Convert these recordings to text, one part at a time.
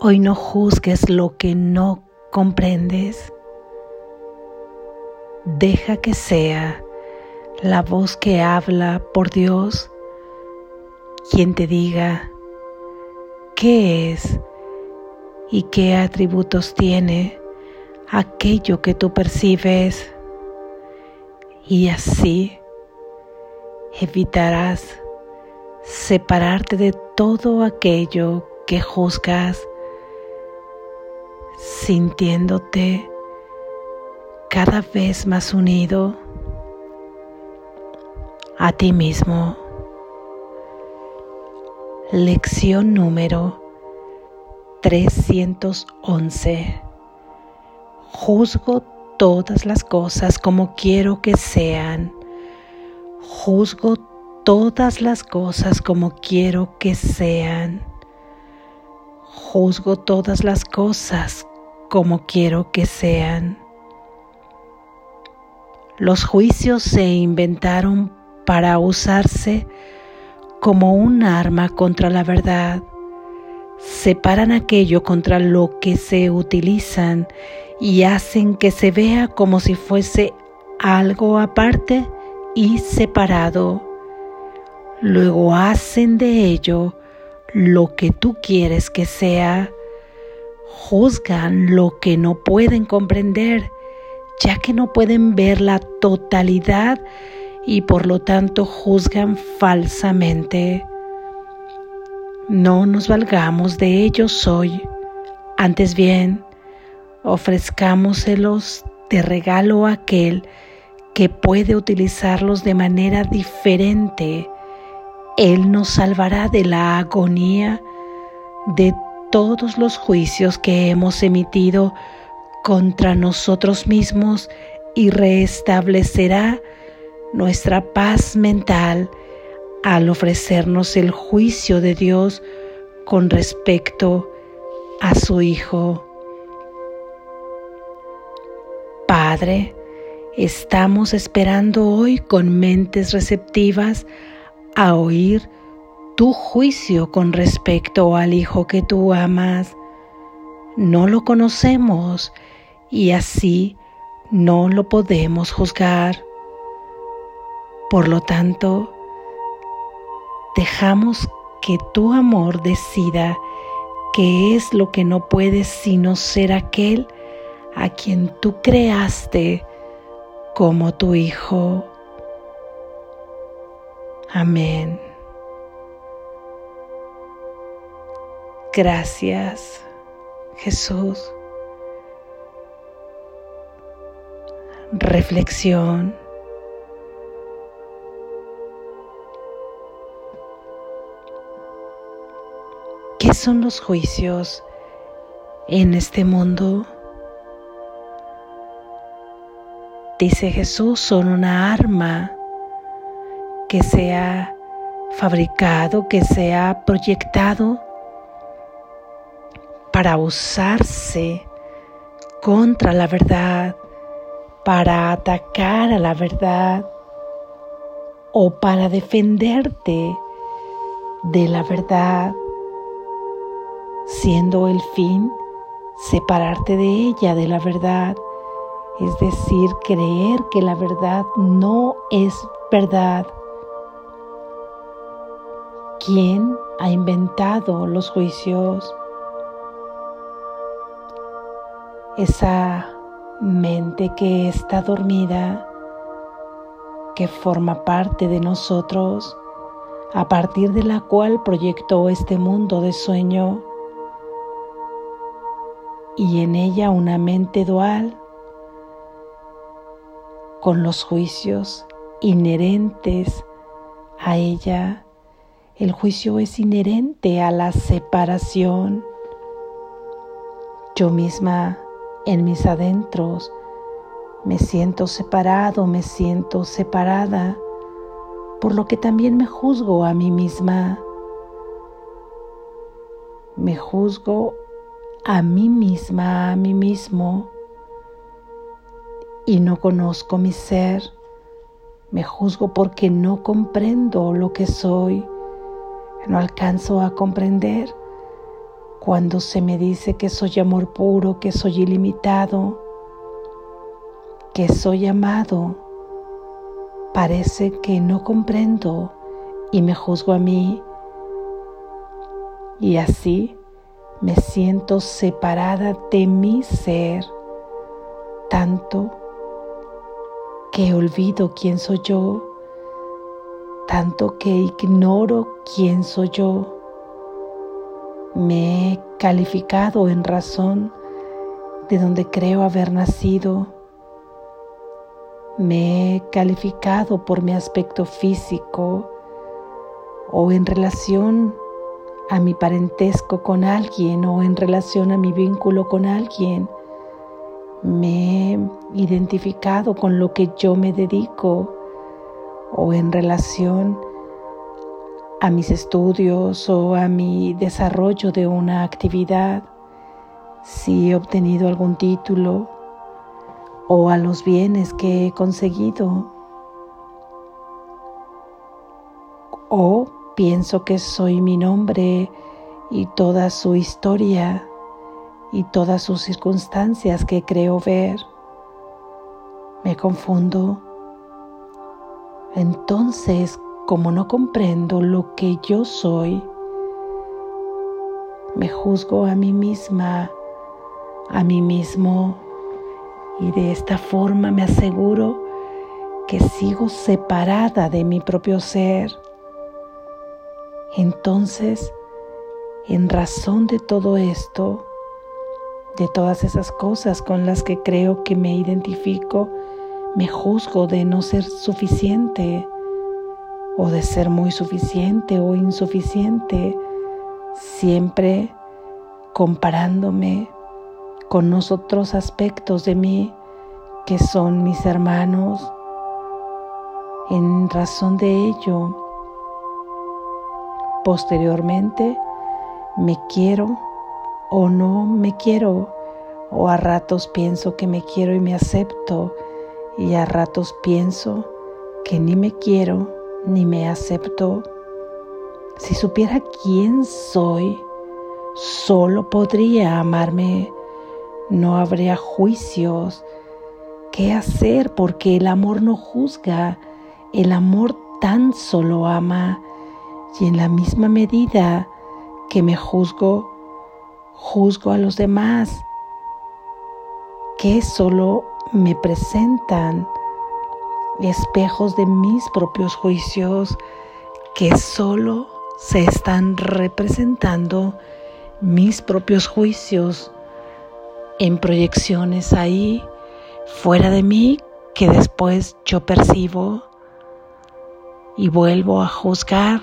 Hoy no juzgues lo que no comprendes. Deja que sea la voz que habla por Dios quien te diga qué es y qué atributos tiene aquello que tú percibes y así evitarás separarte de todo aquello que juzgas, sintiéndote cada vez más unido a ti mismo. Lección número 311. Juzgo todas las cosas como quiero que sean. Juzgo todas las cosas como quiero que sean. Juzgo todas las cosas como quiero que sean. Los juicios se inventaron para usarse como un arma contra la verdad. Separan aquello contra lo que se utilizan y hacen que se vea como si fuese algo aparte y separado. Luego hacen de ello lo que tú quieres que sea. Juzgan lo que no pueden comprender, ya que no pueden ver la totalidad y por lo tanto juzgan falsamente. No nos valgamos de ellos hoy, antes bien, ofrezcámoselos de regalo a aquel que puede utilizarlos de manera diferente. Él nos salvará de la agonía de todos los juicios que hemos emitido contra nosotros mismos y restablecerá nuestra paz mental al ofrecernos el juicio de Dios con respecto a su Hijo. Padre, estamos esperando hoy con mentes receptivas a oír tu juicio con respecto al Hijo que tú amas. No lo conocemos y así no lo podemos juzgar. Por lo tanto, dejamos que tu amor decida qué es lo que no puedes sino ser aquel a quien tú creaste como tu Hijo. Amén. Gracias, Jesús. Reflexión. ¿Qué son los juicios en este mundo? Dice Jesús, son una arma que se ha fabricado, que se ha proyectado para usarse contra la verdad, para atacar a la verdad o para defenderte de la verdad siendo el fin separarte de ella, de la verdad, es decir, creer que la verdad no es verdad. ¿Quién ha inventado los juicios? Esa mente que está dormida, que forma parte de nosotros, a partir de la cual proyectó este mundo de sueño y en ella una mente dual con los juicios inherentes a ella. El juicio es inherente a la separación. Yo misma en mis adentros. Me siento separado, me siento separada, por lo que también me juzgo a mí misma. Me juzgo a mí misma, a mí mismo, y no conozco mi ser, me juzgo porque no comprendo lo que soy, no alcanzo a comprender cuando se me dice que soy amor puro, que soy ilimitado, que soy amado, parece que no comprendo y me juzgo a mí. Y así me siento separada de mi ser, tanto que olvido quién soy yo, tanto que ignoro quién soy yo. Me he calificado en razón de donde creo haber nacido. Me he calificado por mi aspecto físico o en relación a mi parentesco con alguien o en relación a mi vínculo con alguien. Me he identificado con lo que yo me dedico o en relación a mis estudios o a mi desarrollo de una actividad, si he obtenido algún título o a los bienes que he conseguido. O pienso que soy mi nombre y toda su historia y todas sus circunstancias que creo ver. Me confundo. Entonces, como no comprendo lo que yo soy, me juzgo a mí misma, a mí mismo, y de esta forma me aseguro que sigo separada de mi propio ser. Entonces, en razón de todo esto, de todas esas cosas con las que creo que me identifico, me juzgo de no ser suficiente o de ser muy suficiente o insuficiente, siempre comparándome con los otros aspectos de mí que son mis hermanos. En razón de ello, Posteriormente, me quiero o no me quiero, o a ratos pienso que me quiero y me acepto, y a ratos pienso que ni me quiero ni me acepto. Si supiera quién soy, solo podría amarme, no habría juicios. ¿Qué hacer? Porque el amor no juzga, el amor tan solo ama y en la misma medida que me juzgo, juzgo a los demás, que solo me presentan espejos de mis propios juicios, que solo se están representando mis propios juicios en proyecciones ahí fuera de mí que después yo percibo y vuelvo a juzgar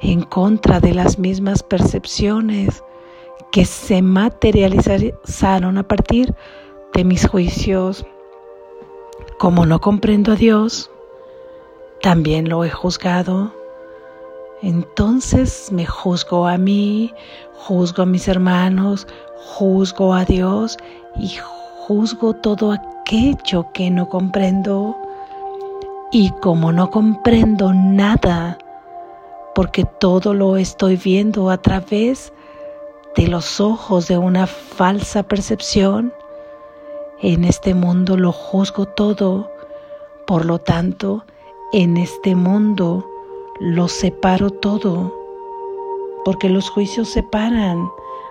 en contra de las mismas percepciones que se materializaron a partir de mis juicios. Como no comprendo a Dios, también lo he juzgado. Entonces me juzgo a mí, juzgo a mis hermanos, juzgo a Dios y juzgo todo aquello que no comprendo. Y como no comprendo nada, porque todo lo estoy viendo a través de los ojos de una falsa percepción. En este mundo lo juzgo todo, por lo tanto, en este mundo lo separo todo, porque los juicios separan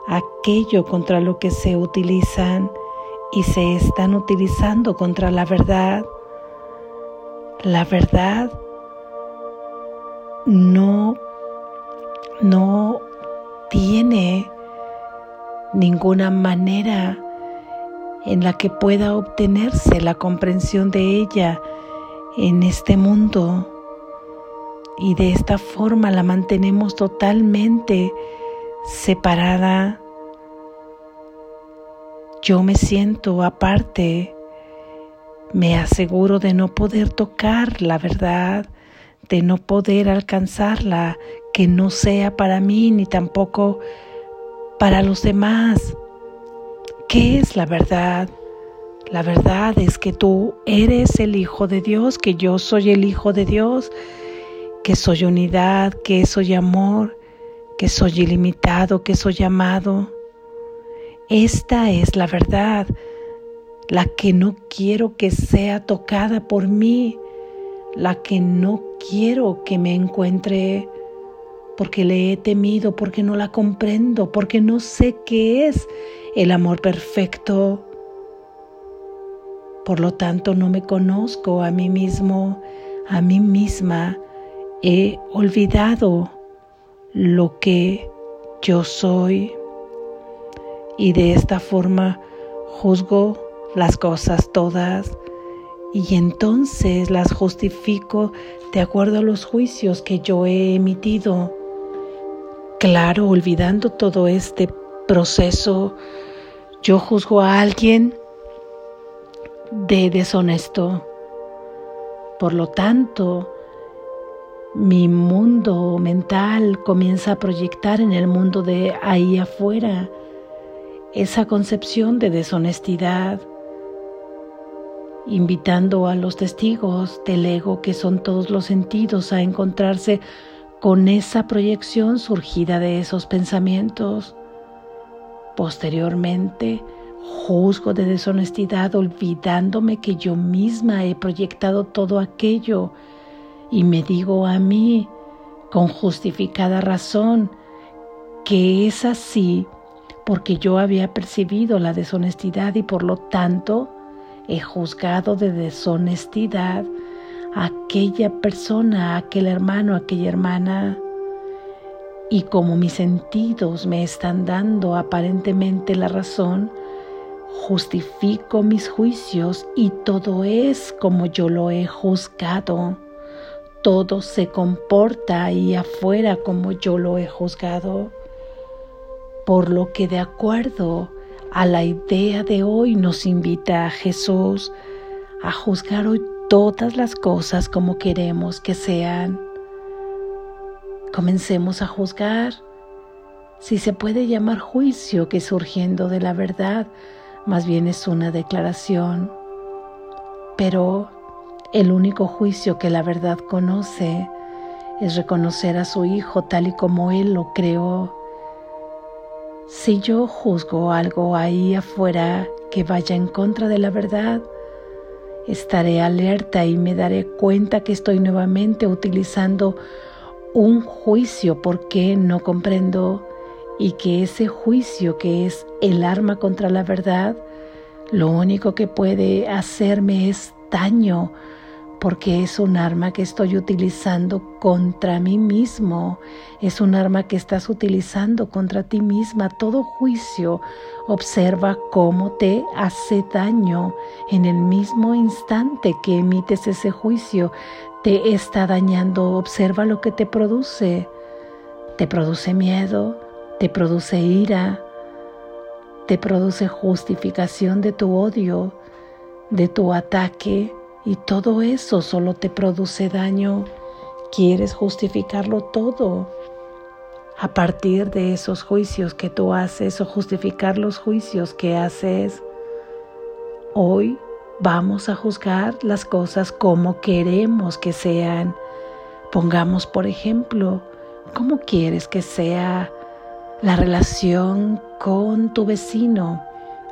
aquello contra lo que se utilizan y se están utilizando contra la verdad. La verdad no, no tiene ninguna manera en la que pueda obtenerse la comprensión de ella en este mundo. Y de esta forma la mantenemos totalmente separada. Yo me siento aparte, me aseguro de no poder tocar la verdad, de no poder alcanzarla, que no sea para mí ni tampoco para los demás. ¿Qué es la verdad? La verdad es que tú eres el Hijo de Dios, que yo soy el Hijo de Dios, que soy unidad, que soy amor, que soy ilimitado, que soy amado. Esta es la verdad, la que no quiero que sea tocada por mí, la que no quiero que me encuentre porque le he temido, porque no la comprendo, porque no sé qué es el amor perfecto. Por lo tanto, no me conozco a mí mismo, a mí misma. He olvidado lo que yo soy y de esta forma juzgo las cosas todas y entonces las justifico de acuerdo a los juicios que yo he emitido. Claro, olvidando todo este proceso, yo juzgo a alguien de deshonesto. Por lo tanto, mi mundo mental comienza a proyectar en el mundo de ahí afuera esa concepción de deshonestidad, invitando a los testigos del ego, que son todos los sentidos, a encontrarse con esa proyección surgida de esos pensamientos. Posteriormente, juzgo de deshonestidad olvidándome que yo misma he proyectado todo aquello y me digo a mí con justificada razón que es así porque yo había percibido la deshonestidad y por lo tanto he juzgado de deshonestidad a aquella persona, a aquel hermano, a aquella hermana. Y como mis sentidos me están dando aparentemente la razón, justifico mis juicios y todo es como yo lo he juzgado. Todo se comporta ahí afuera como yo lo he juzgado. Por lo que de acuerdo a la idea de hoy nos invita a Jesús a juzgar hoy todas las cosas como queremos que sean. Comencemos a juzgar si se puede llamar juicio que surgiendo de la verdad, más bien es una declaración. Pero el único juicio que la verdad conoce es reconocer a su Hijo tal y como Él lo creó si yo juzgo algo ahí afuera que vaya en contra de la verdad, estaré alerta y me daré cuenta que estoy nuevamente utilizando un juicio porque no comprendo y que ese juicio que es el arma contra la verdad, lo único que puede hacerme es daño porque es un arma que estoy utilizando contra mí mismo, es un arma que estás utilizando contra ti misma. Todo juicio observa cómo te hace daño en el mismo instante que emites ese juicio. Te está dañando, observa lo que te produce. Te produce miedo, te produce ira, te produce justificación de tu odio, de tu ataque y todo eso solo te produce daño. Quieres justificarlo todo a partir de esos juicios que tú haces o justificar los juicios que haces. Hoy vamos a juzgar las cosas como queremos que sean. Pongamos, por ejemplo, cómo quieres que sea la relación con tu vecino,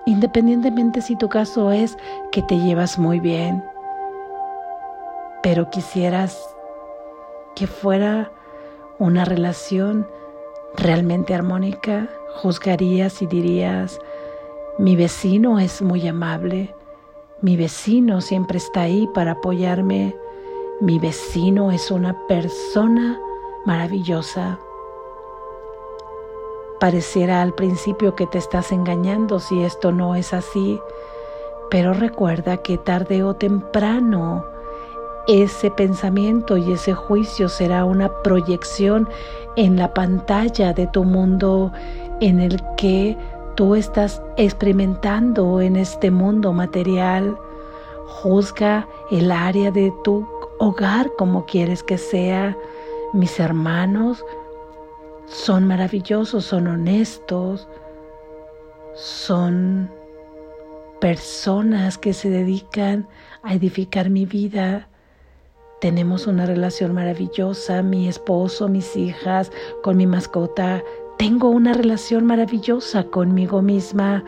independientemente si tu caso es que te llevas muy bien pero quisieras que fuera una relación realmente armónica, juzgarías y dirías, mi vecino es muy amable, mi vecino siempre está ahí para apoyarme, mi vecino es una persona maravillosa. Pareciera al principio que te estás engañando si esto no es así, pero recuerda que tarde o temprano ese pensamiento y ese juicio será una proyección en la pantalla de tu mundo en el que tú estás experimentando en este mundo material. Juzga el área de tu hogar como quieres que sea. Mis hermanos son maravillosos, son honestos, son personas que se dedican a edificar mi vida tenemos una relación maravillosa, mi esposo, mis hijas, con mi mascota. Tengo una relación maravillosa conmigo misma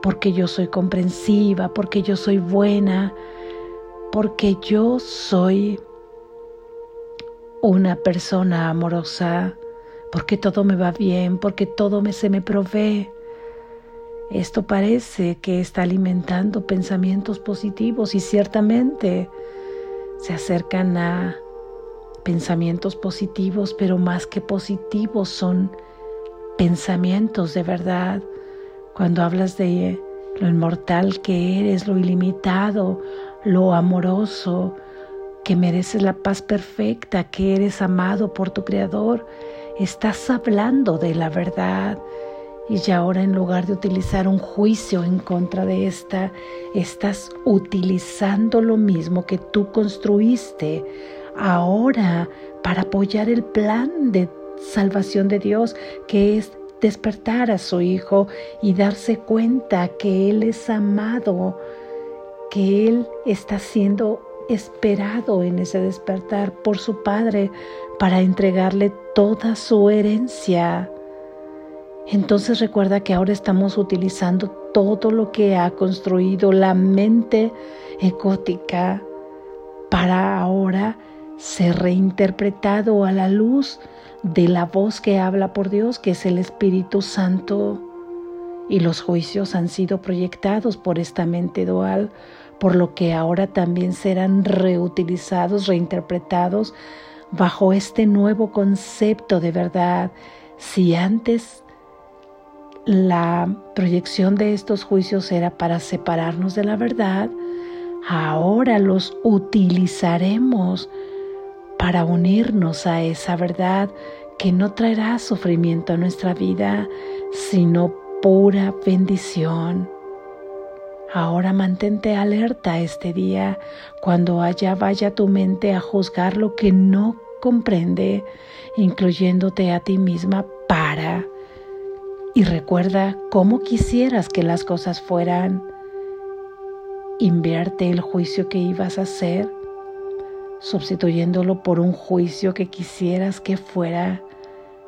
porque yo soy comprensiva, porque yo soy buena, porque yo soy una persona amorosa, porque todo me va bien, porque todo se me provee. Esto parece que está alimentando pensamientos positivos y ciertamente se acercan a pensamientos positivos, pero más que positivos son pensamientos de verdad. Cuando hablas de lo inmortal que eres, lo ilimitado, lo amoroso, que mereces la paz perfecta, que eres amado por tu Creador, estás hablando de la verdad. Y ya ahora en lugar de utilizar un juicio en contra de esta, estás utilizando lo mismo que tú construiste ahora para apoyar el plan de salvación de Dios, que es despertar a su Hijo y darse cuenta que Él es amado, que Él está siendo esperado en ese despertar por su Padre para entregarle toda su herencia. Entonces recuerda que ahora estamos utilizando todo lo que ha construido la mente ecótica para ahora ser reinterpretado a la luz de la voz que habla por Dios, que es el Espíritu Santo. Y los juicios han sido proyectados por esta mente dual, por lo que ahora también serán reutilizados, reinterpretados bajo este nuevo concepto de verdad. Si antes la proyección de estos juicios era para separarnos de la verdad, ahora los utilizaremos para unirnos a esa verdad que no traerá sufrimiento a nuestra vida, sino pura bendición. Ahora mantente alerta este día cuando allá vaya tu mente a juzgar lo que no comprende, incluyéndote a ti misma para. Y recuerda cómo quisieras que las cosas fueran. Invierte el juicio que ibas a hacer sustituyéndolo por un juicio que quisieras que fuera,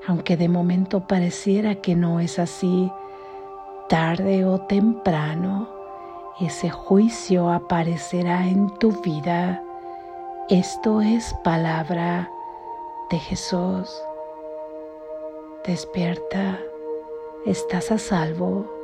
aunque de momento pareciera que no es así, tarde o temprano, ese juicio aparecerá en tu vida. Esto es palabra de Jesús. Despierta, estás a salvo.